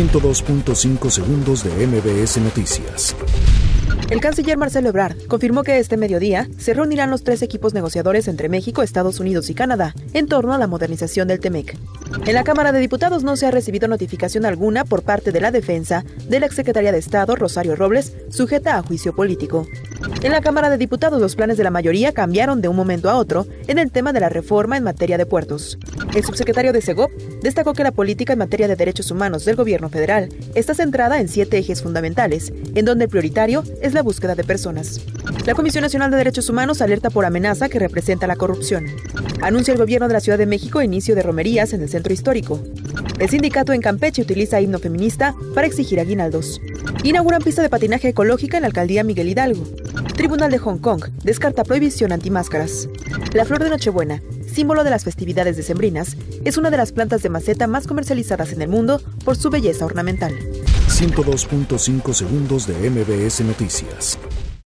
102.5 segundos de MBS Noticias. El canciller Marcelo Ebrard confirmó que este mediodía se reunirán los tres equipos negociadores entre México, Estados Unidos y Canadá en torno a la modernización del TEMEC. En la Cámara de Diputados no se ha recibido notificación alguna por parte de la defensa de la exsecretaria de Estado, Rosario Robles, sujeta a juicio político. En la Cámara de Diputados los planes de la mayoría cambiaron de un momento a otro en el tema de la reforma en materia de puertos. El subsecretario de Segov destacó que la política en materia de derechos humanos del gobierno federal está centrada en siete ejes fundamentales, en donde el prioritario es la búsqueda de personas. La Comisión Nacional de Derechos Humanos alerta por amenaza que representa la corrupción. Anuncia el gobierno de la Ciudad de México inicio de romerías en el centro histórico. El sindicato en Campeche utiliza himno feminista para exigir aguinaldos. Inauguran pista de patinaje ecológica en la alcaldía Miguel Hidalgo. Tribunal de Hong Kong descarta prohibición antimáscaras. La flor de Nochebuena, símbolo de las festividades decembrinas, es una de las plantas de maceta más comercializadas en el mundo por su belleza ornamental. 102.5 segundos de MBS Noticias.